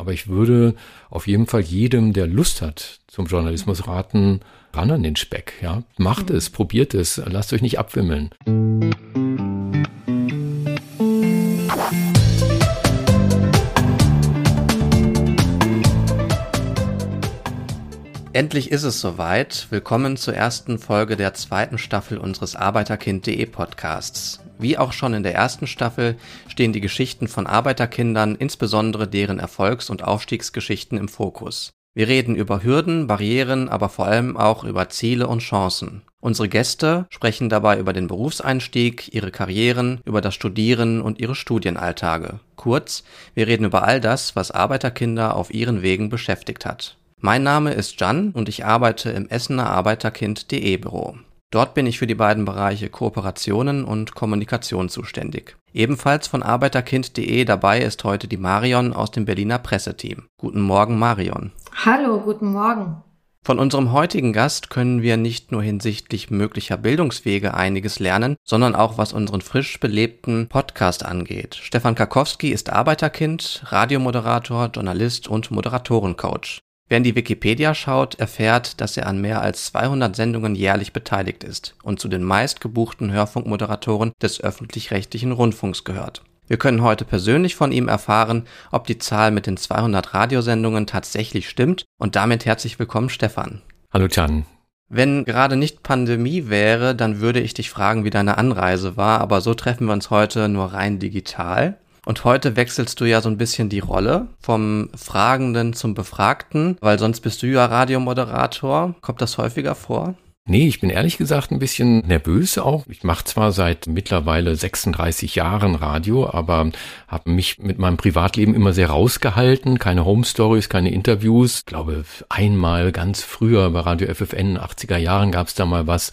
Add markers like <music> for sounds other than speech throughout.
Aber ich würde auf jeden Fall jedem, der Lust hat zum Journalismus raten, ran an den Speck. Ja, macht mhm. es, probiert es, lasst euch nicht abwimmeln. Endlich ist es soweit. Willkommen zur ersten Folge der zweiten Staffel unseres Arbeiterkind.de Podcasts. Wie auch schon in der ersten Staffel stehen die Geschichten von Arbeiterkindern, insbesondere deren Erfolgs- und Aufstiegsgeschichten im Fokus. Wir reden über Hürden, Barrieren, aber vor allem auch über Ziele und Chancen. Unsere Gäste sprechen dabei über den Berufseinstieg, ihre Karrieren, über das Studieren und ihre Studienalltage. Kurz, wir reden über all das, was Arbeiterkinder auf ihren Wegen beschäftigt hat. Mein Name ist Jan und ich arbeite im Essener Arbeiterkind.de Büro. Dort bin ich für die beiden Bereiche Kooperationen und Kommunikation zuständig. Ebenfalls von Arbeiterkind.de dabei ist heute die Marion aus dem Berliner Presseteam. Guten Morgen, Marion. Hallo, guten Morgen. Von unserem heutigen Gast können wir nicht nur hinsichtlich möglicher Bildungswege einiges lernen, sondern auch was unseren frisch belebten Podcast angeht. Stefan Karkowski ist Arbeiterkind, Radiomoderator, Journalist und Moderatorencoach. Wer in die Wikipedia schaut, erfährt, dass er an mehr als 200 Sendungen jährlich beteiligt ist und zu den meistgebuchten Hörfunkmoderatoren des öffentlich-rechtlichen Rundfunks gehört. Wir können heute persönlich von ihm erfahren, ob die Zahl mit den 200 Radiosendungen tatsächlich stimmt und damit herzlich willkommen Stefan. Hallo Can. Wenn gerade nicht Pandemie wäre, dann würde ich dich fragen, wie deine Anreise war, aber so treffen wir uns heute nur rein digital. Und heute wechselst du ja so ein bisschen die Rolle vom Fragenden zum Befragten, weil sonst bist du ja Radiomoderator. Kommt das häufiger vor? Nee, ich bin ehrlich gesagt ein bisschen nervös auch. Ich mache zwar seit mittlerweile 36 Jahren Radio, aber habe mich mit meinem Privatleben immer sehr rausgehalten. Keine Home Stories, keine Interviews. Ich glaube, einmal ganz früher bei Radio FFN, 80er Jahren gab es da mal was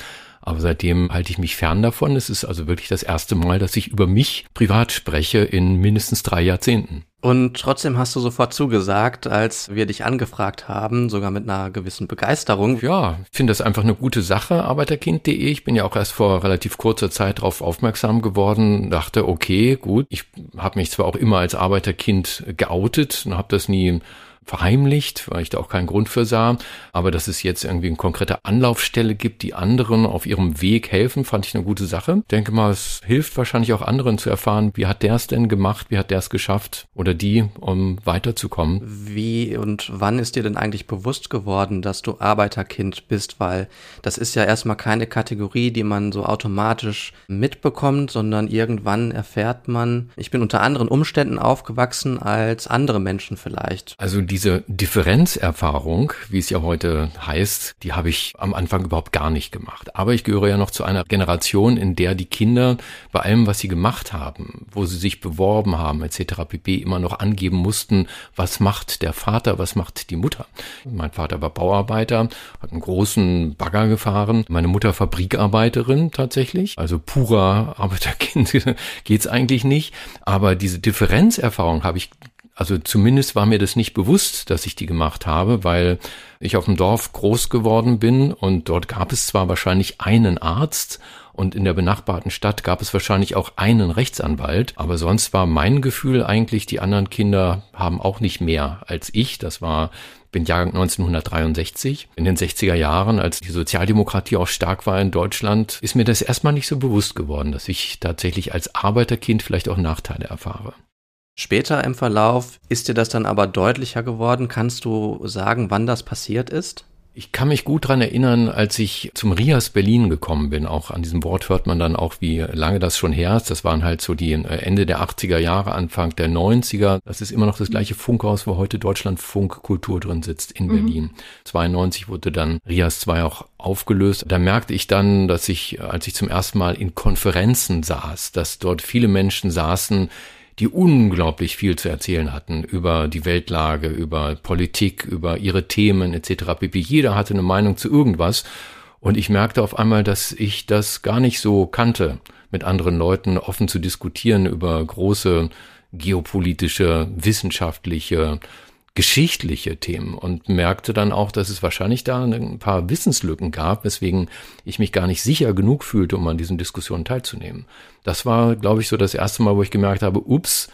aber seitdem halte ich mich fern davon. Es ist also wirklich das erste Mal, dass ich über mich privat spreche in mindestens drei Jahrzehnten. Und trotzdem hast du sofort zugesagt, als wir dich angefragt haben, sogar mit einer gewissen Begeisterung. Ja, ich finde das einfach eine gute Sache, arbeiterkind.de. Ich bin ja auch erst vor relativ kurzer Zeit darauf aufmerksam geworden, dachte, okay, gut, ich habe mich zwar auch immer als Arbeiterkind geoutet und habe das nie verheimlicht, weil ich da auch keinen Grund für sah. Aber dass es jetzt irgendwie eine konkrete Anlaufstelle gibt, die anderen auf ihrem Weg helfen, fand ich eine gute Sache. Ich denke mal, es hilft wahrscheinlich auch anderen zu erfahren, wie hat der es denn gemacht, wie hat der es geschafft oder die, um weiterzukommen. Wie und wann ist dir denn eigentlich bewusst geworden, dass du Arbeiterkind bist? Weil das ist ja erstmal keine Kategorie, die man so automatisch mitbekommt, sondern irgendwann erfährt man, ich bin unter anderen Umständen aufgewachsen als andere Menschen vielleicht. Also die diese Differenzerfahrung, wie es ja heute heißt, die habe ich am Anfang überhaupt gar nicht gemacht. Aber ich gehöre ja noch zu einer Generation, in der die Kinder bei allem, was sie gemacht haben, wo sie sich beworben haben, etc. pp. immer noch angeben mussten, was macht der Vater, was macht die Mutter. Mein Vater war Bauarbeiter, hat einen großen Bagger gefahren. Meine Mutter Fabrikarbeiterin tatsächlich. Also purer Arbeiterkind <laughs> geht's eigentlich nicht. Aber diese Differenzerfahrung habe ich also zumindest war mir das nicht bewusst, dass ich die gemacht habe, weil ich auf dem Dorf groß geworden bin und dort gab es zwar wahrscheinlich einen Arzt und in der benachbarten Stadt gab es wahrscheinlich auch einen Rechtsanwalt, aber sonst war mein Gefühl eigentlich, die anderen Kinder haben auch nicht mehr als ich. Das war bin Jahrgang 1963. In den 60er Jahren, als die Sozialdemokratie auch stark war in Deutschland, ist mir das erstmal nicht so bewusst geworden, dass ich tatsächlich als Arbeiterkind vielleicht auch Nachteile erfahre. Später im Verlauf ist dir das dann aber deutlicher geworden. Kannst du sagen, wann das passiert ist? Ich kann mich gut dran erinnern, als ich zum Rias Berlin gekommen bin. Auch an diesem Wort hört man dann auch, wie lange das schon her ist. Das waren halt so die äh, Ende der 80er Jahre, Anfang der 90er. Das ist immer noch das gleiche Funkhaus, wo heute Deutschlandfunk Kultur drin sitzt in mhm. Berlin. 92 wurde dann Rias 2 auch aufgelöst. Da merkte ich dann, dass ich, als ich zum ersten Mal in Konferenzen saß, dass dort viele Menschen saßen, die unglaublich viel zu erzählen hatten über die Weltlage, über Politik, über ihre Themen etc. pp. Jeder hatte eine Meinung zu irgendwas und ich merkte auf einmal, dass ich das gar nicht so kannte, mit anderen Leuten offen zu diskutieren über große geopolitische, wissenschaftliche, geschichtliche Themen und merkte dann auch, dass es wahrscheinlich da ein paar Wissenslücken gab, weswegen ich mich gar nicht sicher genug fühlte, um an diesen Diskussionen teilzunehmen. Das war, glaube ich, so das erste Mal, wo ich gemerkt habe, ups,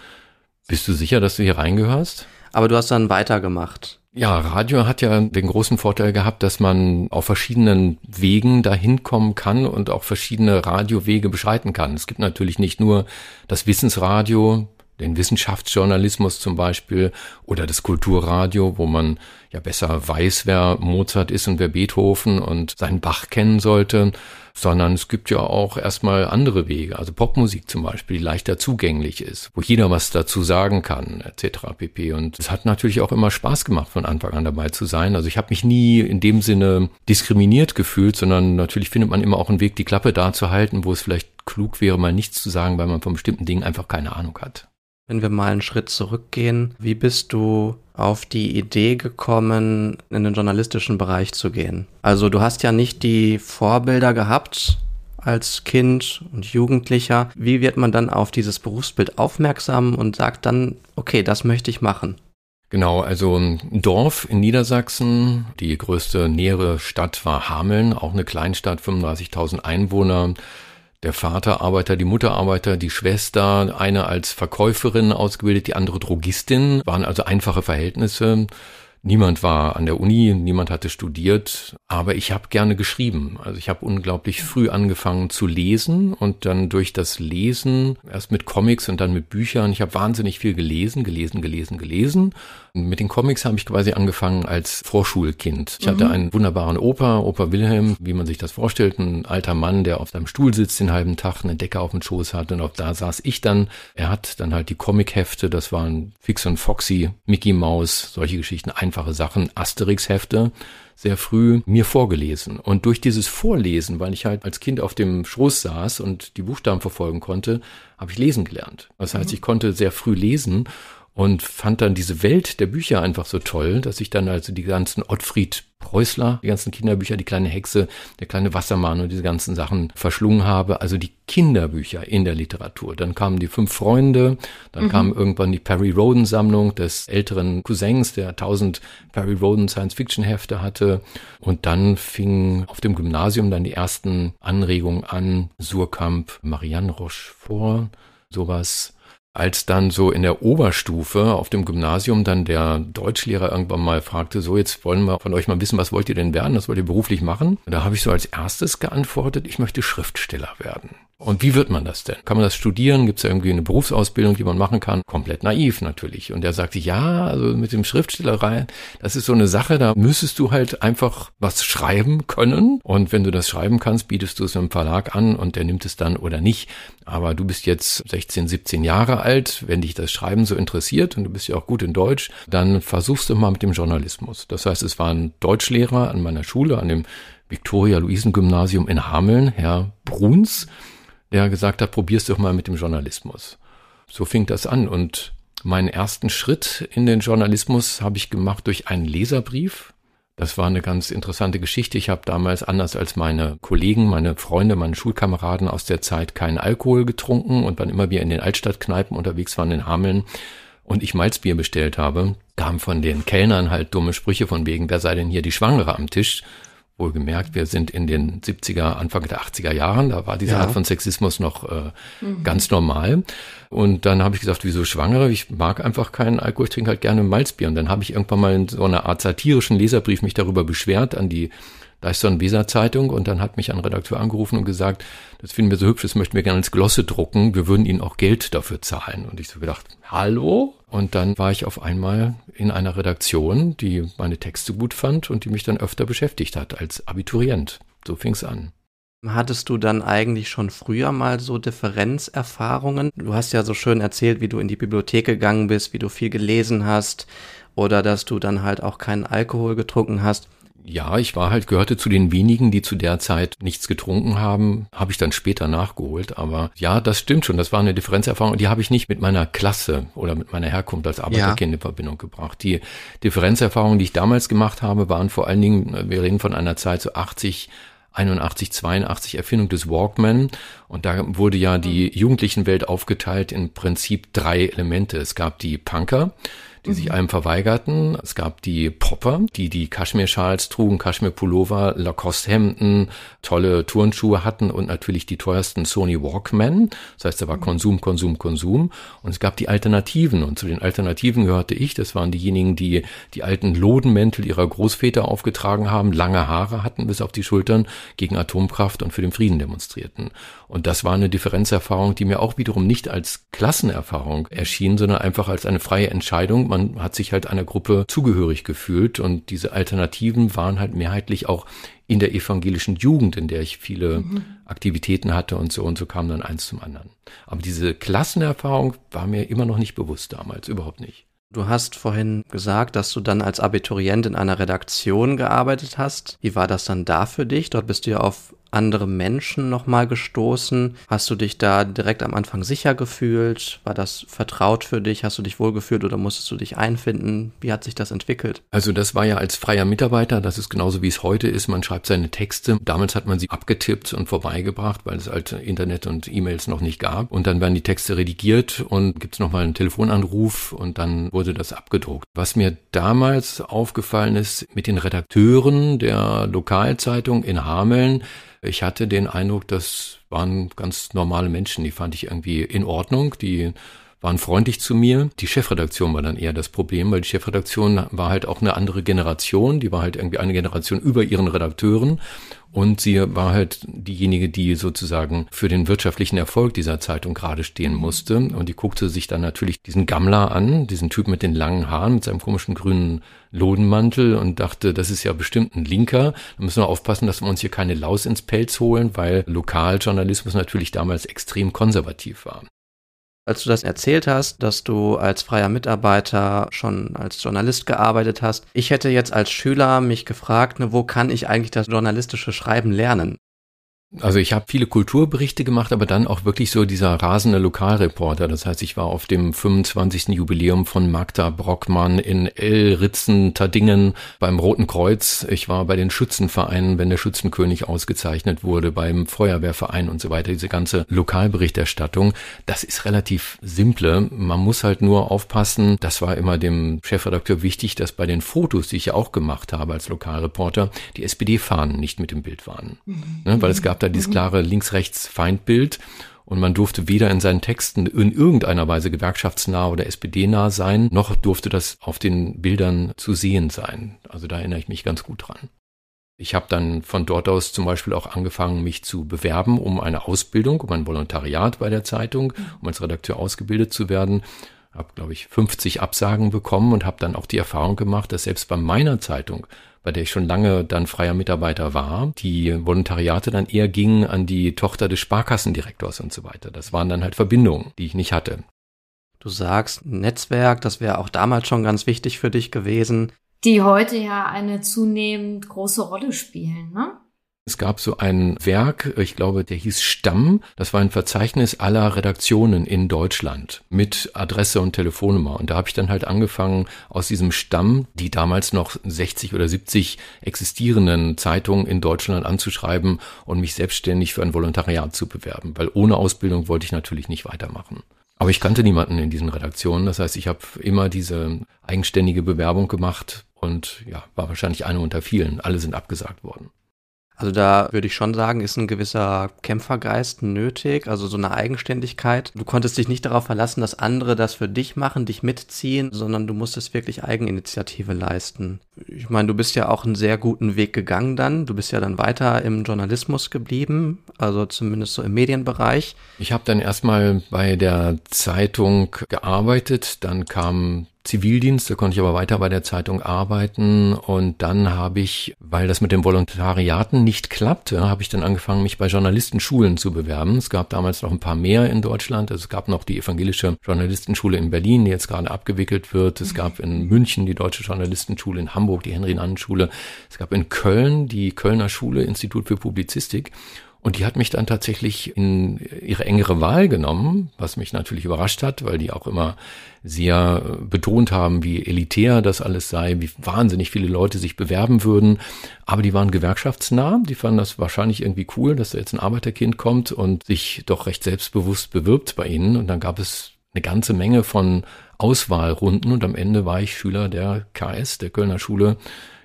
bist du sicher, dass du hier reingehörst? aber du hast dann weitergemacht. Ja, Radio hat ja den großen Vorteil gehabt, dass man auf verschiedenen Wegen dahin kommen kann und auch verschiedene Radiowege beschreiten kann. Es gibt natürlich nicht nur das Wissensradio, den Wissenschaftsjournalismus zum Beispiel oder das Kulturradio, wo man ja besser weiß, wer Mozart ist und wer Beethoven und seinen Bach kennen sollte, sondern es gibt ja auch erstmal andere Wege, also Popmusik zum Beispiel, die leichter zugänglich ist, wo jeder was dazu sagen kann, etc. pp. Und es hat natürlich auch immer Spaß gemacht, von Anfang an dabei zu sein. Also ich habe mich nie in dem Sinne diskriminiert gefühlt, sondern natürlich findet man immer auch einen Weg, die Klappe da zu halten, wo es vielleicht klug wäre, mal nichts zu sagen, weil man von bestimmten Dingen einfach keine Ahnung hat. Wenn wir mal einen Schritt zurückgehen, wie bist du auf die Idee gekommen, in den journalistischen Bereich zu gehen? Also du hast ja nicht die Vorbilder gehabt als Kind und Jugendlicher. Wie wird man dann auf dieses Berufsbild aufmerksam und sagt dann, okay, das möchte ich machen? Genau, also ein Dorf in Niedersachsen, die größte nähere Stadt war Hameln, auch eine Kleinstadt, 35.000 Einwohner der Vater Arbeiter, die Mutter Arbeiter, die Schwester, eine als Verkäuferin ausgebildet, die andere Drogistin, waren also einfache Verhältnisse. Niemand war an der Uni, niemand hatte studiert, aber ich habe gerne geschrieben. Also ich habe unglaublich früh angefangen zu lesen und dann durch das Lesen, erst mit Comics und dann mit Büchern, ich habe wahnsinnig viel gelesen, gelesen, gelesen, gelesen. Mit den Comics habe ich quasi angefangen als Vorschulkind. Ich mhm. hatte einen wunderbaren Opa, Opa Wilhelm, wie man sich das vorstellt, ein alter Mann, der auf seinem Stuhl sitzt den halben Tag, eine Decke auf dem Schoß hat und auch da saß ich dann. Er hat dann halt die Comichefte, das waren Fix und Foxy, Mickey Mouse, solche Geschichten, einfache Sachen, Asterix-Hefte sehr früh mir vorgelesen. Und durch dieses Vorlesen, weil ich halt als Kind auf dem Schoß saß und die Buchstaben verfolgen konnte, habe ich lesen gelernt. Das heißt, mhm. ich konnte sehr früh lesen und fand dann diese Welt der Bücher einfach so toll, dass ich dann also die ganzen Ottfried Preußler, die ganzen Kinderbücher, die kleine Hexe, der kleine Wassermann und diese ganzen Sachen verschlungen habe, also die Kinderbücher in der Literatur. Dann kamen die fünf Freunde, dann mhm. kam irgendwann die Perry Roden Sammlung des älteren Cousins, der tausend Perry Roden Science Fiction Hefte hatte und dann fing auf dem Gymnasium dann die ersten Anregungen an, Surkamp, Marianne Rochefort, sowas als dann so in der Oberstufe auf dem Gymnasium dann der Deutschlehrer irgendwann mal fragte, so jetzt wollen wir von euch mal wissen, was wollt ihr denn werden, was wollt ihr beruflich machen? Da habe ich so als erstes geantwortet, ich möchte Schriftsteller werden. Und wie wird man das denn? Kann man das studieren? Gibt es irgendwie eine Berufsausbildung, die man machen kann? Komplett naiv natürlich. Und er sagte, ja, also mit dem Schriftstellerei, das ist so eine Sache, da müsstest du halt einfach was schreiben können. Und wenn du das schreiben kannst, bietest du es einem Verlag an und der nimmt es dann oder nicht. Aber du bist jetzt 16, 17 Jahre alt. Wenn dich das Schreiben so interessiert und du bist ja auch gut in Deutsch, dann versuchst du mal mit dem Journalismus. Das heißt, es war ein Deutschlehrer an meiner Schule, an dem Victoria-Luisen-Gymnasium in Hameln, Herr Bruns der gesagt hat, probier's doch mal mit dem Journalismus. So fing das an und meinen ersten Schritt in den Journalismus habe ich gemacht durch einen Leserbrief. Das war eine ganz interessante Geschichte. Ich habe damals anders als meine Kollegen, meine Freunde, meine Schulkameraden aus der Zeit keinen Alkohol getrunken und wann immer wir in den Altstadtkneipen unterwegs waren in Hameln und ich Malzbier bestellt habe, kamen von den Kellnern halt dumme Sprüche von wegen, wer sei denn hier die Schwangere am Tisch? Wohlgemerkt, wir sind in den 70er, Anfang der 80er Jahren, da war diese ja. Art von Sexismus noch äh, mhm. ganz normal. Und dann habe ich gesagt, wieso Schwangere? Ich mag einfach keinen Alkohol, ich trinke halt gerne Malzbier. Und dann habe ich irgendwann mal in so einer Art satirischen Leserbrief mich darüber beschwert an die da ist so eine Weser-Zeitung und dann hat mich ein Redakteur angerufen und gesagt, das finden wir so hübsch, das möchten wir gerne als Glosse drucken, wir würden Ihnen auch Geld dafür zahlen. Und ich so gedacht, hallo? Und dann war ich auf einmal in einer Redaktion, die meine Texte gut fand und die mich dann öfter beschäftigt hat als Abiturient. So fing's an. Hattest du dann eigentlich schon früher mal so Differenzerfahrungen? Du hast ja so schön erzählt, wie du in die Bibliothek gegangen bist, wie du viel gelesen hast oder dass du dann halt auch keinen Alkohol getrunken hast. Ja, ich war halt, gehörte zu den wenigen, die zu der Zeit nichts getrunken haben. Habe ich dann später nachgeholt. Aber ja, das stimmt schon. Das war eine Differenzerfahrung. Die habe ich nicht mit meiner Klasse oder mit meiner Herkunft als Arbeiterkind ja. in Verbindung gebracht. Die Differenzerfahrungen, die ich damals gemacht habe, waren vor allen Dingen, wir reden von einer Zeit so 80, 81, 82 Erfindung des Walkman. Und da wurde ja die Jugendlichenwelt aufgeteilt in Prinzip drei Elemente. Es gab die Punker, die mhm. sich allem verweigerten. Es gab die Popper, die die Kaschmir-Schals trugen, Kaschmir-Pullover, Lacoste-Hemden, tolle Turnschuhe hatten und natürlich die teuersten Sony Walkman. Das heißt, da war mhm. Konsum, Konsum, Konsum. Und es gab die Alternativen. Und zu den Alternativen gehörte ich. Das waren diejenigen, die die alten Lodenmäntel ihrer Großväter aufgetragen haben, lange Haare hatten bis auf die Schultern, gegen Atomkraft und für den Frieden demonstrierten. Und das war eine Differenzerfahrung, die mir auch wiederum nicht als Klassenerfahrung erschien, sondern einfach als eine freie Entscheidung. Man hat sich halt einer Gruppe zugehörig gefühlt und diese Alternativen waren halt mehrheitlich auch in der evangelischen Jugend, in der ich viele mhm. Aktivitäten hatte und so und so kam dann eins zum anderen. Aber diese Klassenerfahrung war mir immer noch nicht bewusst damals, überhaupt nicht. Du hast vorhin gesagt, dass du dann als Abiturient in einer Redaktion gearbeitet hast. Wie war das dann da für dich? Dort bist du ja auf andere Menschen nochmal gestoßen? Hast du dich da direkt am Anfang sicher gefühlt? War das vertraut für dich? Hast du dich wohlgefühlt oder musstest du dich einfinden? Wie hat sich das entwickelt? Also das war ja als freier Mitarbeiter, das ist genauso wie es heute ist. Man schreibt seine Texte. Damals hat man sie abgetippt und vorbeigebracht, weil es halt Internet und E-Mails noch nicht gab. Und dann werden die Texte redigiert und gibt es nochmal einen Telefonanruf und dann wurde das abgedruckt. Was mir damals aufgefallen ist mit den Redakteuren der Lokalzeitung in Hameln, ich hatte den Eindruck, das waren ganz normale Menschen, die fand ich irgendwie in Ordnung, die waren freundlich zu mir. Die Chefredaktion war dann eher das Problem, weil die Chefredaktion war halt auch eine andere Generation, die war halt irgendwie eine Generation über ihren Redakteuren und sie war halt diejenige, die sozusagen für den wirtschaftlichen Erfolg dieser Zeitung gerade stehen musste. Und die guckte sich dann natürlich diesen Gammler an, diesen Typ mit den langen Haaren, mit seinem komischen grünen Lodenmantel und dachte, das ist ja bestimmt ein Linker. Da müssen wir aufpassen, dass wir uns hier keine Laus ins Pelz holen, weil Lokaljournalismus natürlich damals extrem konservativ war. Als du das erzählt hast, dass du als freier Mitarbeiter schon als Journalist gearbeitet hast, ich hätte jetzt als Schüler mich gefragt, ne, wo kann ich eigentlich das journalistische Schreiben lernen? Also ich habe viele Kulturberichte gemacht, aber dann auch wirklich so dieser rasende Lokalreporter. Das heißt, ich war auf dem 25. Jubiläum von Magda Brockmann in Elritzen, Tadingen beim Roten Kreuz. Ich war bei den Schützenvereinen, wenn der Schützenkönig ausgezeichnet wurde, beim Feuerwehrverein und so weiter. Diese ganze Lokalberichterstattung, das ist relativ simple. Man muss halt nur aufpassen. Das war immer dem Chefredakteur wichtig, dass bei den Fotos, die ich ja auch gemacht habe als Lokalreporter, die SPD-Fahnen nicht mit im Bild waren. Mhm. Ne, weil es gab da dieses mhm. klare Links-Rechts-Feindbild. Und man durfte weder in seinen Texten in irgendeiner Weise gewerkschaftsnah oder SPD-nah sein, noch durfte das auf den Bildern zu sehen sein. Also da erinnere ich mich ganz gut dran. Ich habe dann von dort aus zum Beispiel auch angefangen, mich zu bewerben um eine Ausbildung, um ein Volontariat bei der Zeitung, um als Redakteur ausgebildet zu werden. Habe, glaube ich, 50 Absagen bekommen und habe dann auch die Erfahrung gemacht, dass selbst bei meiner Zeitung bei der ich schon lange dann freier Mitarbeiter war, die Volontariate dann eher gingen an die Tochter des Sparkassendirektors und so weiter. Das waren dann halt Verbindungen, die ich nicht hatte. Du sagst Netzwerk, das wäre auch damals schon ganz wichtig für dich gewesen. Die heute ja eine zunehmend große Rolle spielen, ne? Es gab so ein Werk, ich glaube, der hieß Stamm. Das war ein Verzeichnis aller Redaktionen in Deutschland mit Adresse und Telefonnummer. Und da habe ich dann halt angefangen, aus diesem Stamm die damals noch 60 oder 70 existierenden Zeitungen in Deutschland anzuschreiben und mich selbstständig für ein Volontariat zu bewerben. Weil ohne Ausbildung wollte ich natürlich nicht weitermachen. Aber ich kannte niemanden in diesen Redaktionen. Das heißt, ich habe immer diese eigenständige Bewerbung gemacht und ja, war wahrscheinlich eine unter vielen. Alle sind abgesagt worden. Also da würde ich schon sagen, ist ein gewisser Kämpfergeist nötig, also so eine Eigenständigkeit. Du konntest dich nicht darauf verlassen, dass andere das für dich machen, dich mitziehen, sondern du musstest wirklich Eigeninitiative leisten. Ich meine, du bist ja auch einen sehr guten Weg gegangen dann. Du bist ja dann weiter im Journalismus geblieben, also zumindest so im Medienbereich. Ich habe dann erstmal bei der Zeitung gearbeitet, dann kam Zivildienst, da konnte ich aber weiter bei der Zeitung arbeiten und dann habe ich, weil das mit den Volontariaten nicht klappte, habe ich dann angefangen, mich bei Journalistenschulen zu bewerben. Es gab damals noch ein paar mehr in Deutschland. Es gab noch die evangelische Journalistenschule in Berlin, die jetzt gerade abgewickelt wird. Es gab in München die deutsche Journalistenschule, in Hamburg die Henry-Nannen-Schule. Es gab in Köln die Kölner Schule, Institut für Publizistik. Und die hat mich dann tatsächlich in ihre engere Wahl genommen, was mich natürlich überrascht hat, weil die auch immer sehr betont haben, wie elitär das alles sei, wie wahnsinnig viele Leute sich bewerben würden. Aber die waren gewerkschaftsnah, die fanden das wahrscheinlich irgendwie cool, dass da jetzt ein Arbeiterkind kommt und sich doch recht selbstbewusst bewirbt bei ihnen. Und dann gab es eine ganze Menge von Auswahlrunden und am Ende war ich Schüler der KS, der Kölner Schule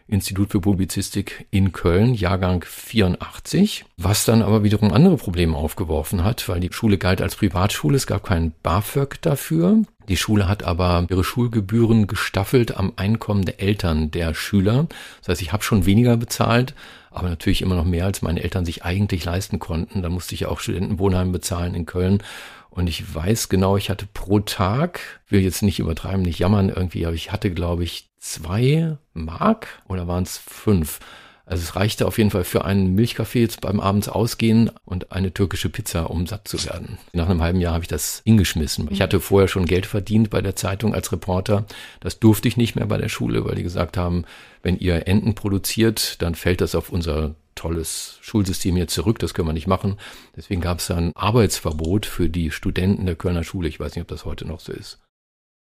Institut für Publizistik in Köln, Jahrgang 84, was dann aber wiederum andere Probleme aufgeworfen hat, weil die Schule galt als Privatschule, es gab kein BAföG dafür. Die Schule hat aber ihre Schulgebühren gestaffelt am Einkommen der Eltern der Schüler. Das heißt, ich habe schon weniger bezahlt, aber natürlich immer noch mehr, als meine Eltern sich eigentlich leisten konnten. Da musste ich ja auch Studentenwohnheim bezahlen in Köln. Und ich weiß genau, ich hatte pro Tag, will jetzt nicht übertreiben, nicht jammern irgendwie, aber ich hatte, glaube ich, zwei Mark oder waren es fünf? Also es reichte auf jeden Fall für einen Milchkaffee jetzt beim Abends ausgehen und eine türkische Pizza, um satt zu werden. Nach einem halben Jahr habe ich das hingeschmissen. Ich hatte vorher schon Geld verdient bei der Zeitung als Reporter. Das durfte ich nicht mehr bei der Schule, weil die gesagt haben, wenn ihr Enten produziert, dann fällt das auf unser tolles Schulsystem hier zurück, das können wir nicht machen. Deswegen gab es ein Arbeitsverbot für die Studenten der Kölner Schule. Ich weiß nicht, ob das heute noch so ist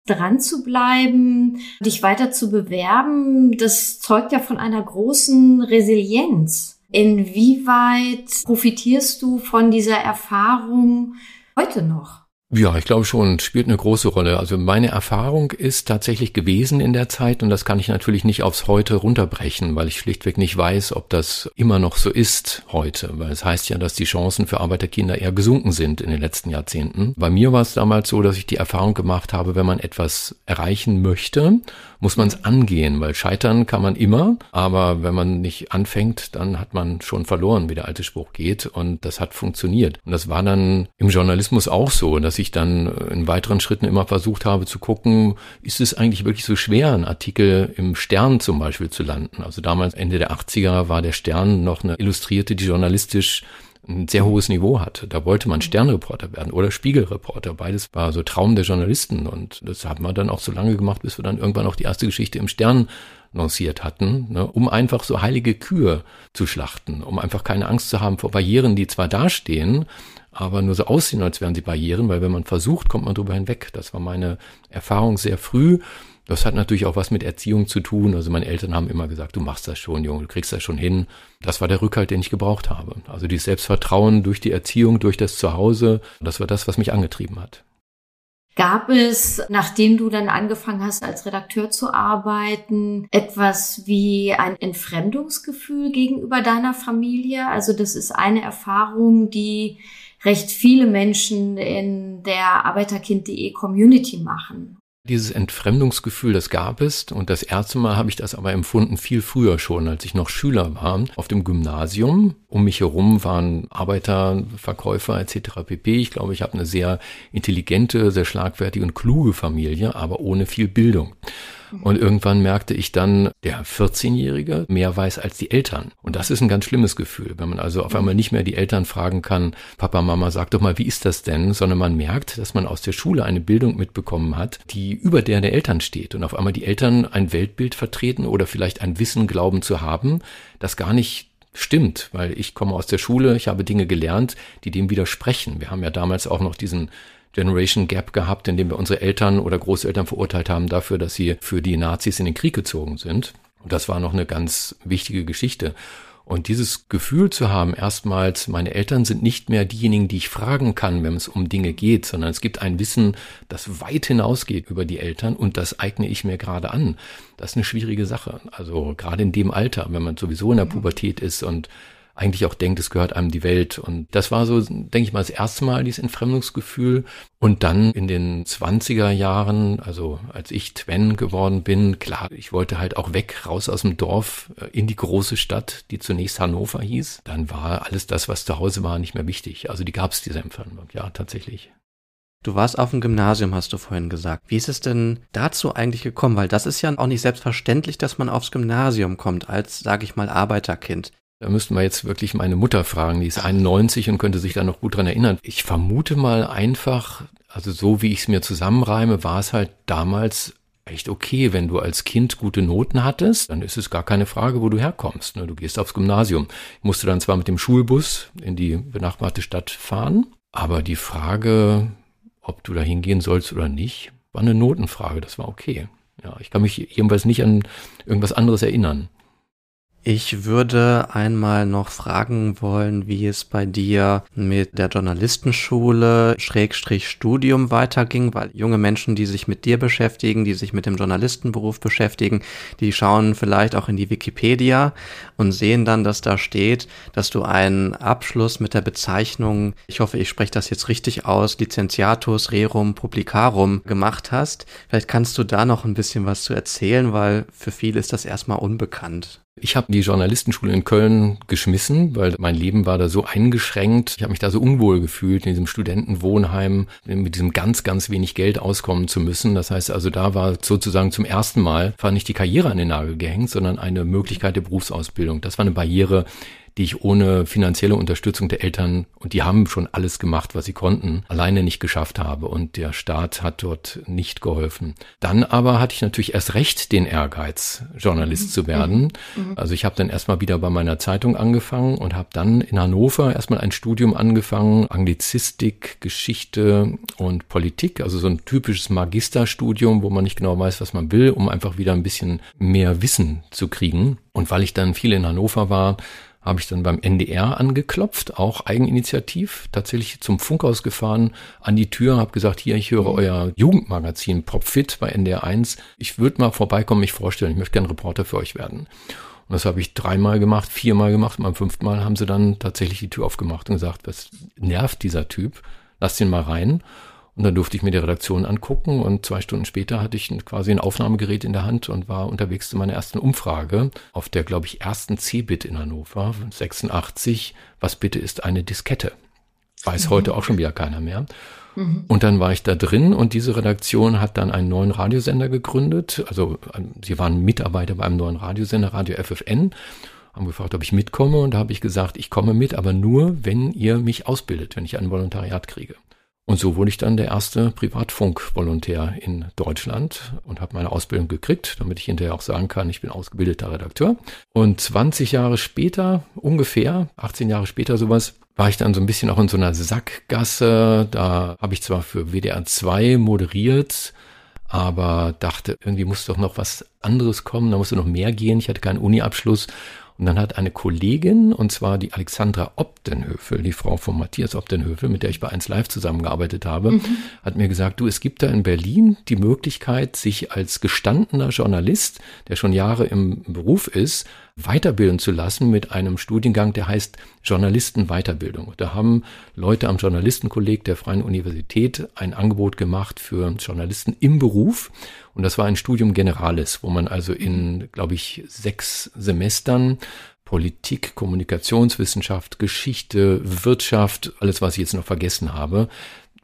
dran zu bleiben, dich weiter zu bewerben, das zeugt ja von einer großen Resilienz. Inwieweit profitierst du von dieser Erfahrung heute noch? Ja, ich glaube schon, spielt eine große Rolle. Also meine Erfahrung ist tatsächlich gewesen in der Zeit und das kann ich natürlich nicht aufs Heute runterbrechen, weil ich schlichtweg nicht weiß, ob das immer noch so ist heute, weil es heißt ja, dass die Chancen für Arbeiterkinder eher gesunken sind in den letzten Jahrzehnten. Bei mir war es damals so, dass ich die Erfahrung gemacht habe, wenn man etwas erreichen möchte, muss man es angehen, weil scheitern kann man immer, aber wenn man nicht anfängt, dann hat man schon verloren, wie der alte Spruch geht und das hat funktioniert. Und das war dann im Journalismus auch so, dass ich dann in weiteren Schritten immer versucht habe zu gucken, ist es eigentlich wirklich so schwer, einen Artikel im Stern zum Beispiel zu landen. Also damals Ende der 80er war der Stern noch eine Illustrierte, die journalistisch ein sehr hohes Niveau hatte. Da wollte man Sternreporter werden oder Spiegelreporter. Beides war so Traum der Journalisten und das haben wir dann auch so lange gemacht, bis wir dann irgendwann auch die erste Geschichte im Stern lanciert hatten, ne, um einfach so heilige Kühe zu schlachten, um einfach keine Angst zu haben vor Barrieren, die zwar dastehen, aber nur so aussehen, als wären sie Barrieren, weil wenn man versucht, kommt man drüber hinweg. Das war meine Erfahrung sehr früh das hat natürlich auch was mit Erziehung zu tun. Also meine Eltern haben immer gesagt, du machst das schon, Junge, du kriegst das schon hin. Das war der Rückhalt, den ich gebraucht habe. Also dieses Selbstvertrauen durch die Erziehung, durch das Zuhause, das war das, was mich angetrieben hat. Gab es, nachdem du dann angefangen hast, als Redakteur zu arbeiten, etwas wie ein Entfremdungsgefühl gegenüber deiner Familie? Also das ist eine Erfahrung, die recht viele Menschen in der Arbeiterkind.de Community machen. Dieses Entfremdungsgefühl, das gab es. Und das erste Mal habe ich das aber empfunden viel früher schon, als ich noch Schüler war, auf dem Gymnasium. Um mich herum waren Arbeiter, Verkäufer etc. pp. Ich glaube, ich habe eine sehr intelligente, sehr schlagfertige und kluge Familie, aber ohne viel Bildung. Und irgendwann merkte ich dann, der 14-Jährige mehr weiß als die Eltern. Und das ist ein ganz schlimmes Gefühl, wenn man also auf einmal nicht mehr die Eltern fragen kann, Papa, Mama, sag doch mal, wie ist das denn? Sondern man merkt, dass man aus der Schule eine Bildung mitbekommen hat, die über der der Eltern steht. Und auf einmal die Eltern ein Weltbild vertreten oder vielleicht ein Wissen glauben zu haben, das gar nicht stimmt, weil ich komme aus der Schule, ich habe Dinge gelernt, die dem widersprechen. Wir haben ja damals auch noch diesen Generation Gap gehabt, in dem wir unsere Eltern oder Großeltern verurteilt haben dafür, dass sie für die Nazis in den Krieg gezogen sind. Und das war noch eine ganz wichtige Geschichte. Und dieses Gefühl zu haben, erstmals, meine Eltern sind nicht mehr diejenigen, die ich fragen kann, wenn es um Dinge geht, sondern es gibt ein Wissen, das weit hinausgeht über die Eltern und das eigne ich mir gerade an. Das ist eine schwierige Sache. Also gerade in dem Alter, wenn man sowieso in der Pubertät ist und eigentlich auch denkt, es gehört einem die Welt. Und das war so, denke ich mal, das erste Mal dieses Entfremdungsgefühl. Und dann in den 20er Jahren, also als ich Twen geworden bin, klar, ich wollte halt auch weg, raus aus dem Dorf äh, in die große Stadt, die zunächst Hannover hieß. Dann war alles das, was zu Hause war, nicht mehr wichtig. Also die gab es, diese Entfremdung, ja, tatsächlich. Du warst auf dem Gymnasium, hast du vorhin gesagt. Wie ist es denn dazu eigentlich gekommen? Weil das ist ja auch nicht selbstverständlich, dass man aufs Gymnasium kommt als, sage ich mal, Arbeiterkind. Da müssten wir jetzt wirklich meine Mutter fragen, die ist 91 und könnte sich da noch gut dran erinnern. Ich vermute mal einfach, also so wie ich es mir zusammenreime, war es halt damals echt okay, wenn du als Kind gute Noten hattest, dann ist es gar keine Frage, wo du herkommst. Ne? Du gehst aufs Gymnasium. Ich musste dann zwar mit dem Schulbus in die benachbarte Stadt fahren, aber die Frage, ob du da hingehen sollst oder nicht, war eine Notenfrage. Das war okay. Ja, ich kann mich jedenfalls nicht an irgendwas anderes erinnern. Ich würde einmal noch fragen wollen, wie es bei dir mit der Journalistenschule Schrägstrich Studium weiterging, weil junge Menschen, die sich mit dir beschäftigen, die sich mit dem Journalistenberuf beschäftigen, die schauen vielleicht auch in die Wikipedia und sehen dann, dass da steht, dass du einen Abschluss mit der Bezeichnung, ich hoffe, ich spreche das jetzt richtig aus, Licentiatus Rerum Publicarum gemacht hast. Vielleicht kannst du da noch ein bisschen was zu erzählen, weil für viele ist das erstmal unbekannt. Ich habe die Journalistenschule in Köln geschmissen, weil mein Leben war da so eingeschränkt. Ich habe mich da so unwohl gefühlt, in diesem Studentenwohnheim mit diesem ganz, ganz wenig Geld auskommen zu müssen. Das heißt also, da war sozusagen zum ersten Mal, war nicht die Karriere an den Nagel gehängt, sondern eine Möglichkeit der Berufsausbildung. Das war eine Barriere, die ich ohne finanzielle Unterstützung der Eltern, und die haben schon alles gemacht, was sie konnten, alleine nicht geschafft habe. Und der Staat hat dort nicht geholfen. Dann aber hatte ich natürlich erst recht den Ehrgeiz, Journalist mhm. zu werden. Mhm. Also ich habe dann erstmal wieder bei meiner Zeitung angefangen und habe dann in Hannover erstmal ein Studium angefangen, Anglizistik, Geschichte und Politik, also so ein typisches Magisterstudium, wo man nicht genau weiß, was man will, um einfach wieder ein bisschen mehr Wissen zu kriegen. Und weil ich dann viel in Hannover war, habe ich dann beim NDR angeklopft, auch eigeninitiativ, tatsächlich zum Funkhaus gefahren, an die Tür, habe gesagt, hier, ich höre mhm. euer Jugendmagazin Popfit bei NDR 1. Ich würde mal vorbeikommen, mich vorstellen, ich möchte gerne Reporter für euch werden. Und das habe ich dreimal gemacht, viermal gemacht. Und beim fünften Mal haben sie dann tatsächlich die Tür aufgemacht und gesagt, was nervt dieser Typ? Lass den mal rein. Und dann durfte ich mir die Redaktion angucken und zwei Stunden später hatte ich quasi ein Aufnahmegerät in der Hand und war unterwegs zu meiner ersten Umfrage auf der, glaube ich, ersten C-Bit in Hannover, 86. Was bitte ist eine Diskette? Weiß mhm. heute auch schon wieder keiner mehr. Mhm. Und dann war ich da drin und diese Redaktion hat dann einen neuen Radiosender gegründet. Also ähm, sie waren Mitarbeiter beim neuen Radiosender, Radio FFN haben gefragt, ob ich mitkomme und da habe ich gesagt, ich komme mit, aber nur, wenn ihr mich ausbildet, wenn ich ein Volontariat kriege. Und so wurde ich dann der erste Privatfunk-Volontär in Deutschland und habe meine Ausbildung gekriegt, damit ich hinterher auch sagen kann, ich bin ausgebildeter Redakteur. Und 20 Jahre später, ungefähr, 18 Jahre später sowas, war ich dann so ein bisschen auch in so einer Sackgasse. Da habe ich zwar für WDR 2 moderiert, aber dachte, irgendwie muss doch noch was anderes kommen, da musste noch mehr gehen. Ich hatte keinen Uni-Abschluss und dann hat eine Kollegin, und zwar die Alexandra Obdenhöfel, die Frau von Matthias Obdenhöfel, mit der ich bei 1 Live zusammengearbeitet habe, mhm. hat mir gesagt, du, es gibt da in Berlin die Möglichkeit, sich als gestandener Journalist, der schon Jahre im Beruf ist, weiterbilden zu lassen mit einem Studiengang, der heißt Journalistenweiterbildung. Da haben Leute am Journalistenkolleg der Freien Universität ein Angebot gemacht für Journalisten im Beruf. Und das war ein Studium Generalis, wo man also in, glaube ich, sechs Semestern Politik, Kommunikationswissenschaft, Geschichte, Wirtschaft, alles, was ich jetzt noch vergessen habe,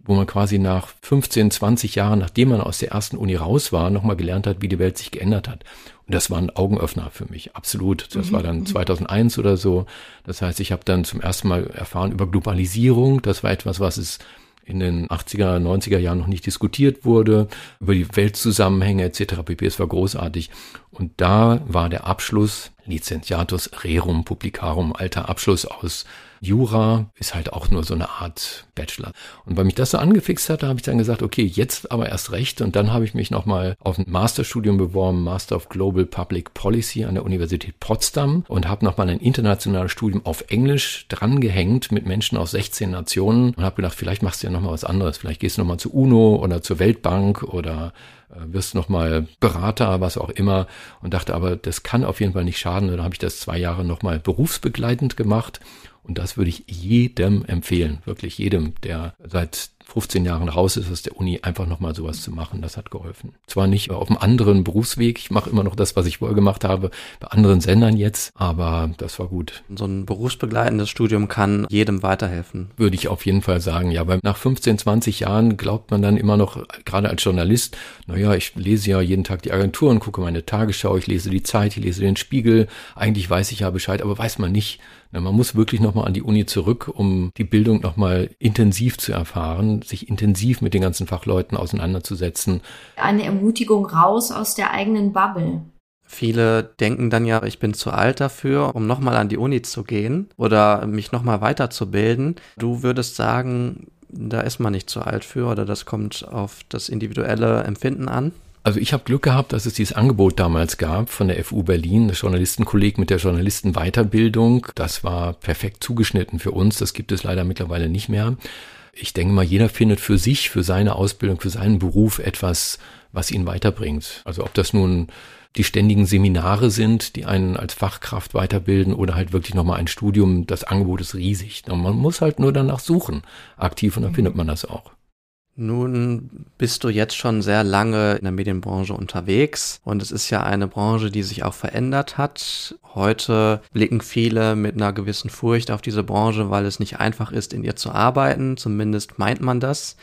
wo man quasi nach 15, 20 Jahren, nachdem man aus der ersten Uni raus war, nochmal gelernt hat, wie die Welt sich geändert hat. Und das war ein Augenöffner für mich, absolut. Das mhm. war dann 2001 mhm. oder so. Das heißt, ich habe dann zum ersten Mal erfahren über Globalisierung. Das war etwas, was es in den 80er, 90er Jahren noch nicht diskutiert wurde, über die Weltzusammenhänge etc. pp. Es war großartig. Und da war der Abschluss Licentiatus Rerum Publicarum, alter Abschluss aus Jura ist halt auch nur so eine Art Bachelor. Und weil mich das so angefixt hatte, habe ich dann gesagt, okay, jetzt aber erst recht. Und dann habe ich mich nochmal auf ein Masterstudium beworben, Master of Global Public Policy an der Universität Potsdam und habe nochmal ein internationales Studium auf Englisch drangehängt mit Menschen aus 16 Nationen und habe gedacht, vielleicht machst du ja nochmal was anderes. Vielleicht gehst du nochmal zur UNO oder zur Weltbank oder wirst nochmal Berater, was auch immer und dachte aber, das kann auf jeden Fall nicht schaden. Und dann habe ich das zwei Jahre nochmal berufsbegleitend gemacht und das würde ich jedem empfehlen, wirklich jedem, der seit 15 Jahren raus ist aus der Uni, einfach nochmal sowas zu machen. Das hat geholfen. Zwar nicht auf einem anderen Berufsweg, ich mache immer noch das, was ich vorher gemacht habe, bei anderen Sendern jetzt, aber das war gut. So ein berufsbegleitendes Studium kann jedem weiterhelfen. Würde ich auf jeden Fall sagen, ja, weil nach 15, 20 Jahren glaubt man dann immer noch, gerade als Journalist, naja, ich lese ja jeden Tag die Agenturen, gucke meine Tagesschau, ich lese die Zeit, ich lese den Spiegel, eigentlich weiß ich ja Bescheid, aber weiß man nicht, man muss wirklich nochmal an die Uni zurück, um die Bildung nochmal intensiv zu erfahren, sich intensiv mit den ganzen Fachleuten auseinanderzusetzen. Eine Ermutigung raus aus der eigenen Bubble. Viele denken dann ja, ich bin zu alt dafür, um nochmal an die Uni zu gehen oder mich nochmal weiterzubilden. Du würdest sagen, da ist man nicht zu alt für oder das kommt auf das individuelle Empfinden an? Also ich habe Glück gehabt, dass es dieses Angebot damals gab von der FU Berlin, das Journalistenkolleg mit der Journalistenweiterbildung. Das war perfekt zugeschnitten für uns. Das gibt es leider mittlerweile nicht mehr. Ich denke mal, jeder findet für sich, für seine Ausbildung, für seinen Beruf etwas, was ihn weiterbringt. Also ob das nun die ständigen Seminare sind, die einen als Fachkraft weiterbilden oder halt wirklich nochmal ein Studium, das Angebot ist riesig. Man muss halt nur danach suchen, aktiv und dann findet man das auch. Nun bist du jetzt schon sehr lange in der Medienbranche unterwegs und es ist ja eine Branche, die sich auch verändert hat. Heute blicken viele mit einer gewissen Furcht auf diese Branche, weil es nicht einfach ist, in ihr zu arbeiten. Zumindest meint man das.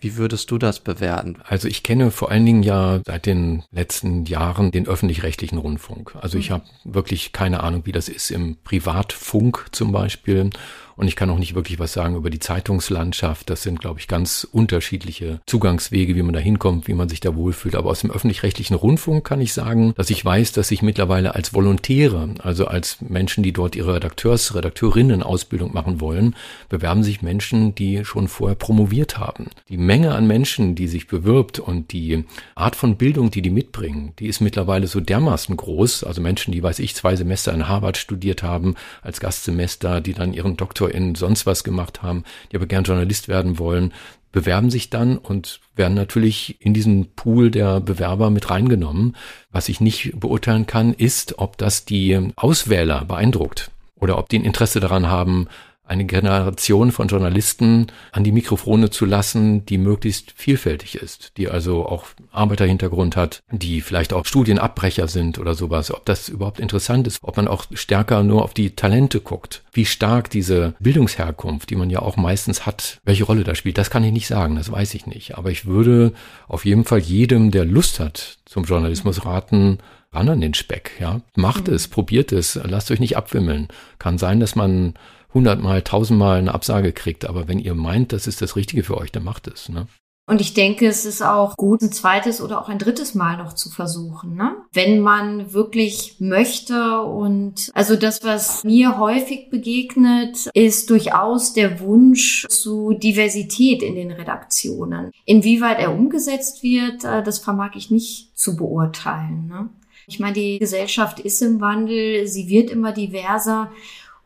Wie würdest du das bewerten? Also ich kenne vor allen Dingen ja seit den letzten Jahren den öffentlich-rechtlichen Rundfunk. Also ich mhm. habe wirklich keine Ahnung, wie das ist im Privatfunk zum Beispiel und ich kann auch nicht wirklich was sagen über die Zeitungslandschaft. Das sind, glaube ich, ganz unterschiedliche Zugangswege, wie man da hinkommt, wie man sich da wohlfühlt. Aber aus dem öffentlich-rechtlichen Rundfunk kann ich sagen, dass ich weiß, dass sich mittlerweile als Volontäre, also als Menschen, die dort ihre Redakteurs, Redakteurinnen-Ausbildung machen wollen, bewerben sich Menschen, die schon vorher promoviert haben. Die Menge an Menschen, die sich bewirbt und die Art von Bildung, die die mitbringen, die ist mittlerweile so dermaßen groß. Also Menschen, die, weiß ich, zwei Semester in Harvard studiert haben, als Gastsemester, die dann ihren Doktor in sonst was gemacht haben, die aber gern Journalist werden wollen, bewerben sich dann und werden natürlich in diesen Pool der Bewerber mit reingenommen. Was ich nicht beurteilen kann, ist, ob das die Auswähler beeindruckt oder ob die ein Interesse daran haben, eine Generation von Journalisten an die Mikrofone zu lassen, die möglichst vielfältig ist, die also auch Arbeiterhintergrund hat, die vielleicht auch Studienabbrecher sind oder sowas, ob das überhaupt interessant ist, ob man auch stärker nur auf die Talente guckt, wie stark diese Bildungsherkunft, die man ja auch meistens hat, welche Rolle da spielt, das kann ich nicht sagen, das weiß ich nicht, aber ich würde auf jeden Fall jedem, der Lust hat zum Journalismus raten, ran an den Speck, ja, macht mhm. es, probiert es, lasst euch nicht abwimmeln. Kann sein, dass man hundertmal, tausendmal eine Absage kriegt. Aber wenn ihr meint, das ist das Richtige für euch, dann macht es. Ne? Und ich denke, es ist auch gut, ein zweites oder auch ein drittes Mal noch zu versuchen, ne? wenn man wirklich möchte. Und also das, was mir häufig begegnet, ist durchaus der Wunsch zu Diversität in den Redaktionen. Inwieweit er umgesetzt wird, äh, das vermag ich nicht zu beurteilen. Ne? Ich meine, die Gesellschaft ist im Wandel, sie wird immer diverser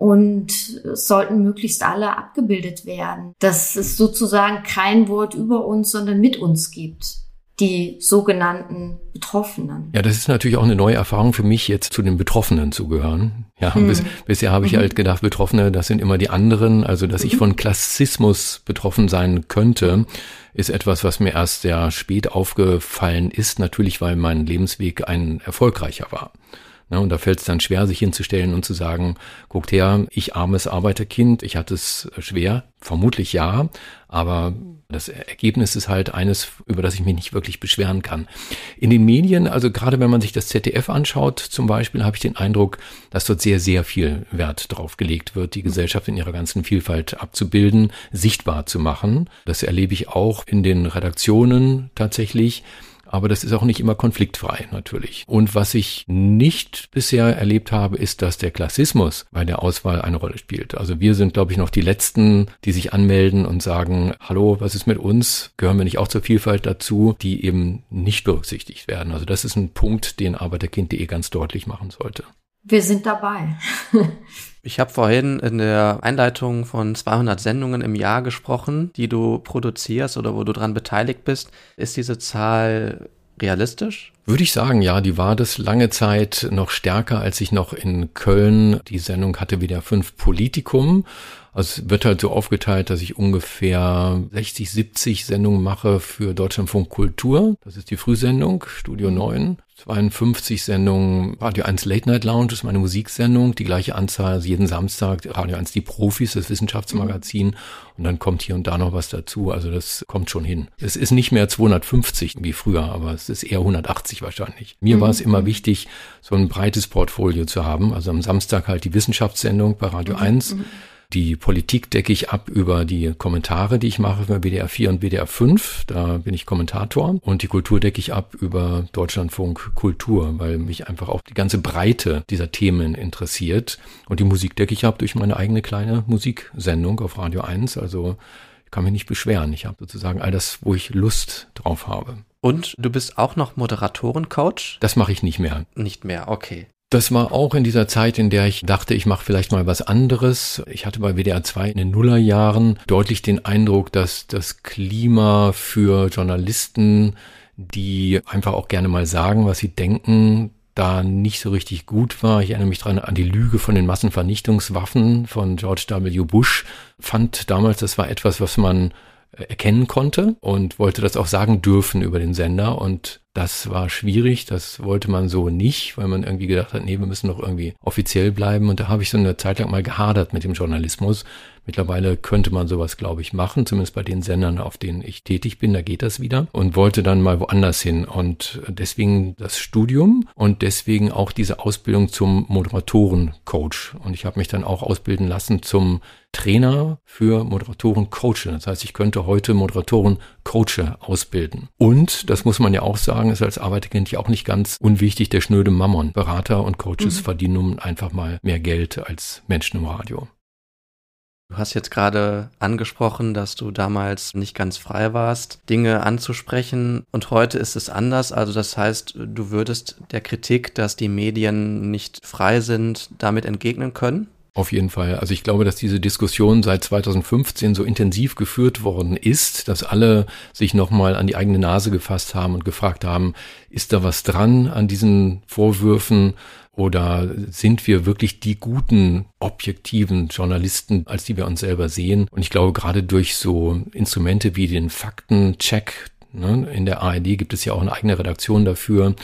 und es sollten möglichst alle abgebildet werden. Dass es sozusagen kein Wort über uns, sondern mit uns gibt die sogenannten Betroffenen. Ja, das ist natürlich auch eine neue Erfahrung für mich, jetzt zu den Betroffenen zu gehören. Ja, hm. bis, bisher habe ich mhm. halt gedacht, Betroffene, das sind immer die anderen. Also, dass mhm. ich von Klassismus betroffen sein könnte, ist etwas, was mir erst sehr spät aufgefallen ist. Natürlich, weil mein Lebensweg ein erfolgreicher war. Ne, und da fällt es dann schwer, sich hinzustellen und zu sagen, guckt her, ich armes Arbeiterkind, ich hatte es schwer, vermutlich ja, aber das Ergebnis ist halt eines, über das ich mich nicht wirklich beschweren kann. In den Medien, also gerade wenn man sich das ZDF anschaut, zum Beispiel, habe ich den Eindruck, dass dort sehr, sehr viel Wert drauf gelegt wird, die Gesellschaft in ihrer ganzen Vielfalt abzubilden, sichtbar zu machen. Das erlebe ich auch in den Redaktionen tatsächlich. Aber das ist auch nicht immer konfliktfrei natürlich. Und was ich nicht bisher erlebt habe, ist, dass der Klassismus bei der Auswahl eine Rolle spielt. Also wir sind, glaube ich, noch die Letzten, die sich anmelden und sagen, hallo, was ist mit uns? Gehören wir nicht auch zur Vielfalt dazu, die eben nicht berücksichtigt werden? Also das ist ein Punkt, den Arbeiterkind.de ganz deutlich machen sollte. Wir sind dabei. <laughs> Ich habe vorhin in der Einleitung von 200 Sendungen im Jahr gesprochen, die du produzierst oder wo du dran beteiligt bist. Ist diese Zahl realistisch? Würde ich sagen, ja, die war das lange Zeit noch stärker, als ich noch in Köln die Sendung hatte wie der Fünf Politikum. Also es wird halt so aufgeteilt, dass ich ungefähr 60, 70 Sendungen mache für Deutschlandfunk Kultur. Das ist die Frühsendung, Studio 9. 52 Sendungen, Radio 1 Late Night Lounge ist meine Musiksendung, die gleiche Anzahl, also jeden Samstag Radio 1 die Profis, das Wissenschaftsmagazin mhm. und dann kommt hier und da noch was dazu, also das kommt schon hin. Es ist nicht mehr 250 wie früher, aber es ist eher 180 wahrscheinlich. Mir mhm. war es immer wichtig, so ein breites Portfolio zu haben, also am Samstag halt die Wissenschaftssendung bei Radio mhm. 1, die Politik decke ich ab über die Kommentare, die ich mache für WDR 4 und WDR 5. Da bin ich Kommentator. Und die Kultur decke ich ab über Deutschlandfunk Kultur, weil mich einfach auch die ganze Breite dieser Themen interessiert. Und die Musik decke ich ab durch meine eigene kleine Musiksendung auf Radio 1. Also ich kann mich nicht beschweren. Ich habe sozusagen all das, wo ich Lust drauf habe. Und du bist auch noch Moderatorencoach? Das mache ich nicht mehr. Nicht mehr, okay. Das war auch in dieser Zeit, in der ich dachte, ich mache vielleicht mal was anderes. Ich hatte bei WDR 2 in den Nullerjahren deutlich den Eindruck, dass das Klima für Journalisten, die einfach auch gerne mal sagen, was sie denken, da nicht so richtig gut war. Ich erinnere mich dran an die Lüge von den Massenvernichtungswaffen von George W. Bush. Fand damals, das war etwas, was man erkennen konnte und wollte das auch sagen dürfen über den Sender und das war schwierig, das wollte man so nicht, weil man irgendwie gedacht hat, nee, wir müssen doch irgendwie offiziell bleiben und da habe ich so eine Zeit lang mal gehadert mit dem Journalismus. Mittlerweile könnte man sowas, glaube ich, machen, zumindest bei den Sendern, auf denen ich tätig bin, da geht das wieder und wollte dann mal woanders hin und deswegen das Studium und deswegen auch diese Ausbildung zum Moderatorencoach und ich habe mich dann auch ausbilden lassen zum Trainer für Moderatoren Coach. Das heißt, ich könnte heute Moderatoren Coach ausbilden. Und, das muss man ja auch sagen, ist als Arbeiterkind ja auch nicht ganz unwichtig, der schnöde Mammon. Berater und Coaches mhm. verdienen nun einfach mal mehr Geld als Menschen im Radio. Du hast jetzt gerade angesprochen, dass du damals nicht ganz frei warst, Dinge anzusprechen und heute ist es anders. Also das heißt, du würdest der Kritik, dass die Medien nicht frei sind, damit entgegnen können? Auf jeden Fall. Also ich glaube, dass diese Diskussion seit 2015 so intensiv geführt worden ist, dass alle sich nochmal an die eigene Nase gefasst haben und gefragt haben, ist da was dran an diesen Vorwürfen oder sind wir wirklich die guten, objektiven Journalisten, als die wir uns selber sehen? Und ich glaube, gerade durch so Instrumente wie den Faktencheck, ne, in der ARD gibt es ja auch eine eigene Redaktion dafür,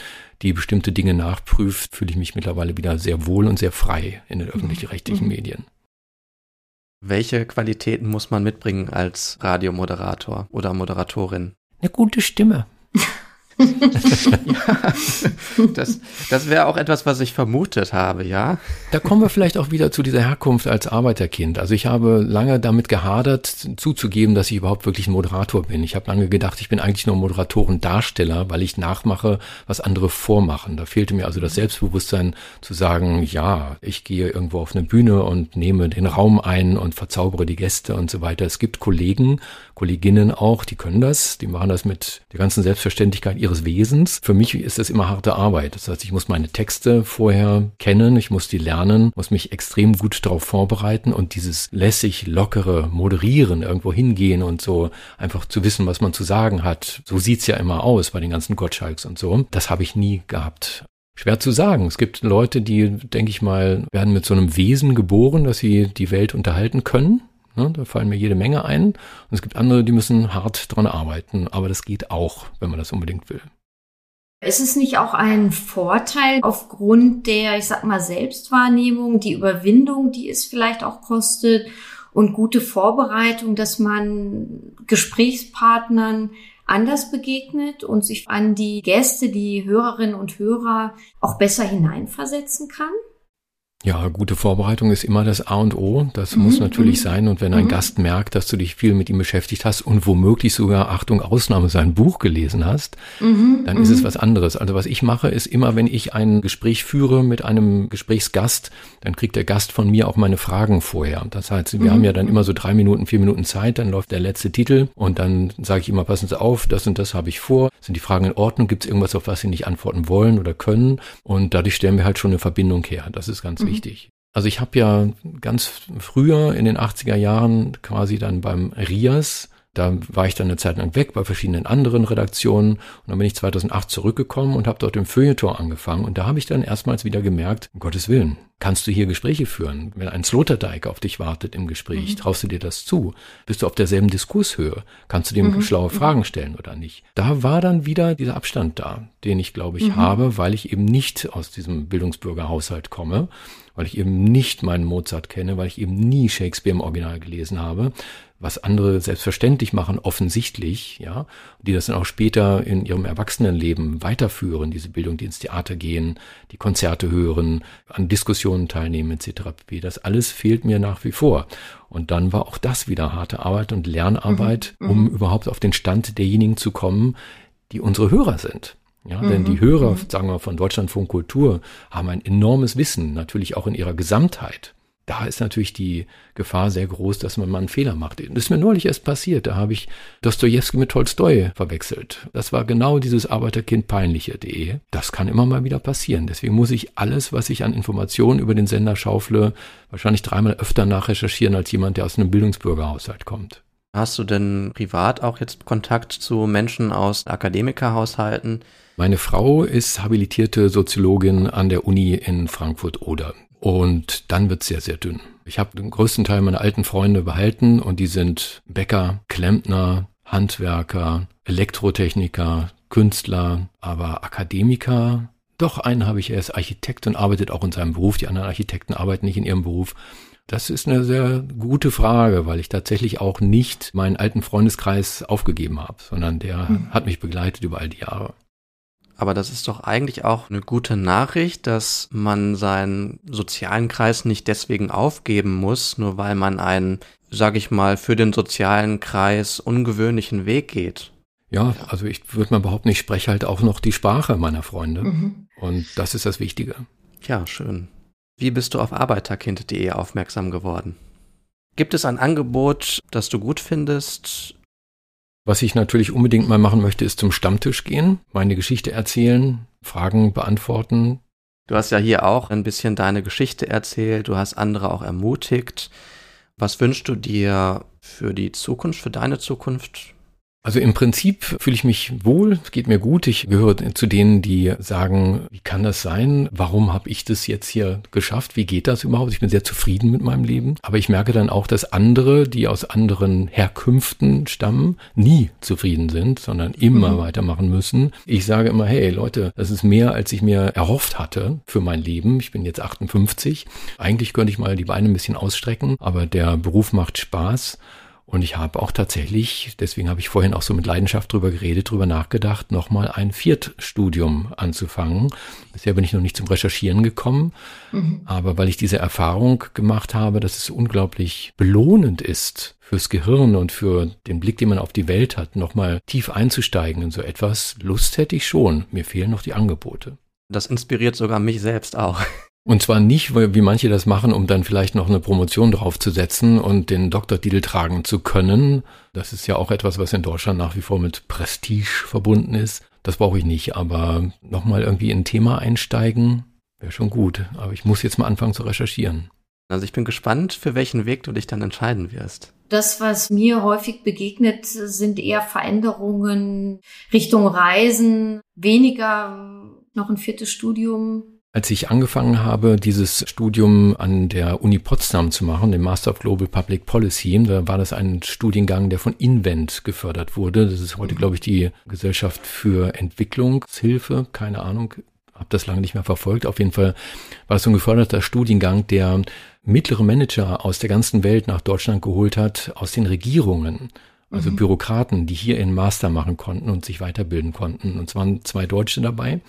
die bestimmte Dinge nachprüft, fühle ich mich mittlerweile wieder sehr wohl und sehr frei in den öffentlich-rechtlichen mhm. Medien. Welche Qualitäten muss man mitbringen als Radiomoderator oder Moderatorin? Eine gute Stimme. Ja, <laughs> das, das wäre auch etwas, was ich vermutet habe, ja. Da kommen wir vielleicht auch wieder zu dieser Herkunft als Arbeiterkind. Also ich habe lange damit gehadert, zuzugeben, dass ich überhaupt wirklich ein Moderator bin. Ich habe lange gedacht, ich bin eigentlich nur Moderatorendarsteller, weil ich nachmache, was andere vormachen. Da fehlte mir also das Selbstbewusstsein zu sagen, ja, ich gehe irgendwo auf eine Bühne und nehme den Raum ein und verzaubere die Gäste und so weiter. Es gibt Kollegen, Kolleginnen auch, die können das, die machen das mit der ganzen Selbstverständlichkeit ihres Wesens. Für mich ist das immer harte Arbeit. Das heißt, ich muss meine Texte vorher kennen, ich muss die lernen, muss mich extrem gut darauf vorbereiten und dieses lässig, lockere Moderieren, irgendwo hingehen und so einfach zu wissen, was man zu sagen hat. So sieht's ja immer aus bei den ganzen Gottschalks und so. Das habe ich nie gehabt. Schwer zu sagen. Es gibt Leute, die, denke ich mal, werden mit so einem Wesen geboren, dass sie die Welt unterhalten können. Ne? Da fallen mir jede Menge ein. Und es gibt andere, die müssen hart dran arbeiten. Aber das geht auch, wenn man das unbedingt will. Ist es nicht auch ein Vorteil aufgrund der, ich sag mal, Selbstwahrnehmung, die Überwindung, die es vielleicht auch kostet und gute Vorbereitung, dass man Gesprächspartnern anders begegnet und sich an die Gäste, die Hörerinnen und Hörer auch besser hineinversetzen kann? Ja, gute Vorbereitung ist immer das A und O. Das mhm. muss natürlich mhm. sein. Und wenn ein mhm. Gast merkt, dass du dich viel mit ihm beschäftigt hast und womöglich sogar, Achtung, Ausnahme, sein Buch gelesen hast, mhm. dann ist es mhm. was anderes. Also was ich mache, ist immer, wenn ich ein Gespräch führe mit einem Gesprächsgast, dann kriegt der Gast von mir auch meine Fragen vorher. Das heißt, wir haben ja dann immer so drei Minuten, vier Minuten Zeit, dann läuft der letzte Titel und dann sage ich immer, passen Sie auf, das und das habe ich vor. Sind die Fragen in Ordnung? Gibt es irgendwas, auf was Sie nicht antworten wollen oder können? Und dadurch stellen wir halt schon eine Verbindung her. Das ist ganz wichtig. Also ich habe ja ganz früher in den 80er Jahren quasi dann beim RIAS, da war ich dann eine Zeit lang weg bei verschiedenen anderen Redaktionen und dann bin ich 2008 zurückgekommen und habe dort im Feuilleton angefangen und da habe ich dann erstmals wieder gemerkt, um Gottes Willen, kannst du hier Gespräche führen? Wenn ein Sloterdijk auf dich wartet im Gespräch, mhm. traust du dir das zu? Bist du auf derselben Diskurshöhe? Kannst du dem mhm. schlaue Fragen stellen oder nicht? Da war dann wieder dieser Abstand da, den ich glaube ich mhm. habe, weil ich eben nicht aus diesem Bildungsbürgerhaushalt komme weil ich eben nicht meinen Mozart kenne, weil ich eben nie Shakespeare im Original gelesen habe, was andere selbstverständlich machen, offensichtlich, ja, die das dann auch später in ihrem Erwachsenenleben weiterführen, diese Bildung, die ins Theater gehen, die Konzerte hören, an Diskussionen teilnehmen, etc. Das alles fehlt mir nach wie vor. Und dann war auch das wieder harte Arbeit und Lernarbeit, mhm. um mhm. überhaupt auf den Stand derjenigen zu kommen, die unsere Hörer sind. Ja, mhm. denn die mhm. Hörer, mhm. sagen wir, von Deutschlandfunk Kultur haben ein enormes Wissen, natürlich auch in ihrer Gesamtheit. Da ist natürlich die Gefahr sehr groß, dass man mal einen Fehler macht. Das ist mir neulich erst passiert. Da habe ich Dostoevsky mit Tolstoi verwechselt. Das war genau dieses Arbeiterkind peinliche.de. Das kann immer mal wieder passieren. Deswegen muss ich alles, was ich an Informationen über den Sender schaufle, wahrscheinlich dreimal öfter nachrecherchieren als jemand, der aus einem Bildungsbürgerhaushalt kommt. Hast du denn privat auch jetzt Kontakt zu Menschen aus Akademikerhaushalten? Meine Frau ist habilitierte Soziologin an der Uni in Frankfurt-Oder. Und dann wird es sehr, sehr dünn. Ich habe den größten Teil meiner alten Freunde behalten und die sind Bäcker, Klempner, Handwerker, Elektrotechniker, Künstler, aber Akademiker. Doch einen habe ich, er ist Architekt und arbeitet auch in seinem Beruf. Die anderen Architekten arbeiten nicht in ihrem Beruf. Das ist eine sehr gute Frage, weil ich tatsächlich auch nicht meinen alten Freundeskreis aufgegeben habe, sondern der hm. hat mich begleitet über all die Jahre. Aber das ist doch eigentlich auch eine gute Nachricht, dass man seinen sozialen Kreis nicht deswegen aufgeben muss, nur weil man einen, sag ich mal, für den sozialen Kreis ungewöhnlichen Weg geht. Ja, also ich würde mal behaupten, ich spreche halt auch noch die Sprache meiner Freunde. Mhm. Und das ist das Wichtige. Ja, schön. Wie bist du auf arbeiterkind.de aufmerksam geworden? Gibt es ein Angebot, das du gut findest? Was ich natürlich unbedingt mal machen möchte, ist zum Stammtisch gehen, meine Geschichte erzählen, Fragen beantworten. Du hast ja hier auch ein bisschen deine Geschichte erzählt, du hast andere auch ermutigt. Was wünschst du dir für die Zukunft, für deine Zukunft? Also im Prinzip fühle ich mich wohl, es geht mir gut. Ich gehöre zu denen, die sagen, wie kann das sein? Warum habe ich das jetzt hier geschafft? Wie geht das überhaupt? Ich bin sehr zufrieden mit meinem Leben. Aber ich merke dann auch, dass andere, die aus anderen Herkünften stammen, nie zufrieden sind, sondern immer mhm. weitermachen müssen. Ich sage immer, hey Leute, das ist mehr, als ich mir erhofft hatte für mein Leben. Ich bin jetzt 58. Eigentlich könnte ich mal die Beine ein bisschen ausstrecken, aber der Beruf macht Spaß. Und ich habe auch tatsächlich, deswegen habe ich vorhin auch so mit Leidenschaft drüber geredet, drüber nachgedacht, nochmal ein Viertstudium anzufangen. Bisher bin ich noch nicht zum Recherchieren gekommen, mhm. aber weil ich diese Erfahrung gemacht habe, dass es unglaublich belohnend ist, fürs Gehirn und für den Blick, den man auf die Welt hat, nochmal tief einzusteigen in so etwas, Lust hätte ich schon. Mir fehlen noch die Angebote. Das inspiriert sogar mich selbst auch. Und zwar nicht, wie manche das machen, um dann vielleicht noch eine Promotion draufzusetzen und den Doktortitel tragen zu können. Das ist ja auch etwas, was in Deutschland nach wie vor mit Prestige verbunden ist. Das brauche ich nicht, aber nochmal irgendwie in ein Thema einsteigen, wäre schon gut. Aber ich muss jetzt mal anfangen zu recherchieren. Also ich bin gespannt, für welchen Weg du dich dann entscheiden wirst. Das, was mir häufig begegnet, sind eher Veränderungen Richtung Reisen, weniger noch ein viertes Studium, als ich angefangen habe, dieses Studium an der Uni Potsdam zu machen, dem Master of Global Public Policy, da war das ein Studiengang, der von Invent gefördert wurde. Das ist heute, glaube ich, die Gesellschaft für Entwicklungshilfe, keine Ahnung, habe das lange nicht mehr verfolgt. Auf jeden Fall war es so ein geförderter Studiengang, der mittlere Manager aus der ganzen Welt nach Deutschland geholt hat, aus den Regierungen. Also mhm. Bürokraten, die hier in Master machen konnten und sich weiterbilden konnten. Und es waren zwei Deutsche dabei.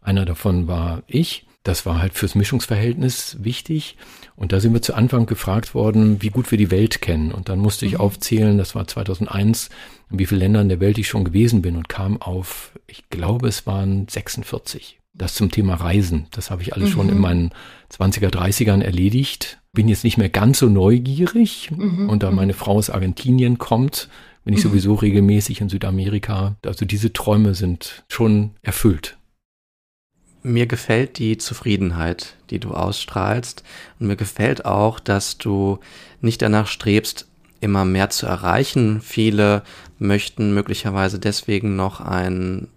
Einer davon war ich. Das war halt fürs Mischungsverhältnis wichtig. Und da sind wir zu Anfang gefragt worden, wie gut wir die Welt kennen. Und dann musste ich mhm. aufzählen, das war 2001, in wie vielen Ländern der Welt ich schon gewesen bin und kam auf, ich glaube, es waren 46. Das zum Thema Reisen. Das habe ich alles mhm. schon in meinen 20er, 30ern erledigt. Bin jetzt nicht mehr ganz so neugierig. Mhm. Und da mhm. meine Frau aus Argentinien kommt, bin ich mhm. sowieso regelmäßig in Südamerika. Also diese Träume sind schon erfüllt. Mir gefällt die Zufriedenheit, die du ausstrahlst. Und mir gefällt auch, dass du nicht danach strebst, immer mehr zu erreichen. Viele möchten möglicherweise deswegen noch einen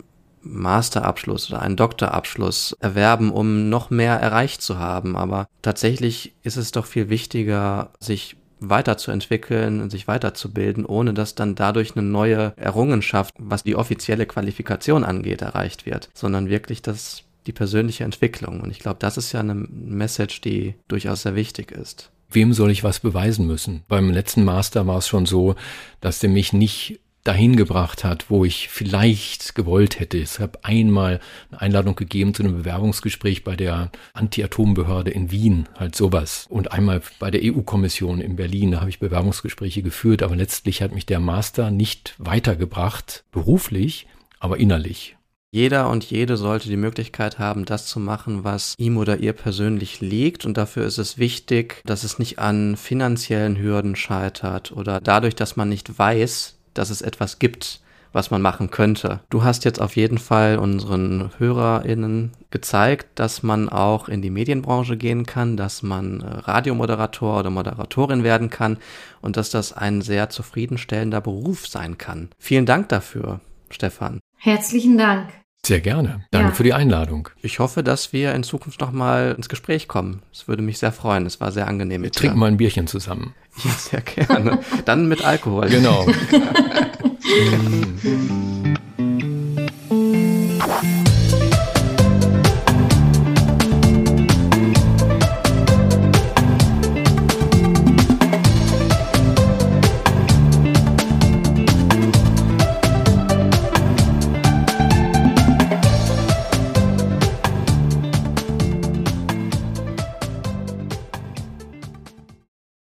Masterabschluss oder einen Doktorabschluss erwerben, um noch mehr erreicht zu haben. Aber tatsächlich ist es doch viel wichtiger, sich weiterzuentwickeln und sich weiterzubilden, ohne dass dann dadurch eine neue Errungenschaft, was die offizielle Qualifikation angeht, erreicht wird, sondern wirklich das die persönliche Entwicklung. Und ich glaube, das ist ja eine Message, die durchaus sehr wichtig ist. Wem soll ich was beweisen müssen? Beim letzten Master war es schon so, dass der mich nicht dahin gebracht hat, wo ich vielleicht gewollt hätte. Es habe einmal eine Einladung gegeben zu einem Bewerbungsgespräch bei der Anti-Atom-Behörde in Wien, halt sowas. Und einmal bei der EU-Kommission in Berlin, da habe ich Bewerbungsgespräche geführt, aber letztlich hat mich der Master nicht weitergebracht, beruflich, aber innerlich. Jeder und jede sollte die Möglichkeit haben, das zu machen, was ihm oder ihr persönlich liegt. Und dafür ist es wichtig, dass es nicht an finanziellen Hürden scheitert oder dadurch, dass man nicht weiß, dass es etwas gibt, was man machen könnte. Du hast jetzt auf jeden Fall unseren HörerInnen gezeigt, dass man auch in die Medienbranche gehen kann, dass man äh, Radiomoderator oder Moderatorin werden kann und dass das ein sehr zufriedenstellender Beruf sein kann. Vielen Dank dafür, Stefan. Herzlichen Dank. Sehr gerne. Danke ja. für die Einladung. Ich hoffe, dass wir in Zukunft nochmal ins Gespräch kommen. Es würde mich sehr freuen. Es war sehr angenehm. Wir trinken mal ein Bierchen zusammen. Ja, sehr gerne. Dann mit Alkohol. Genau. mm. <laughs>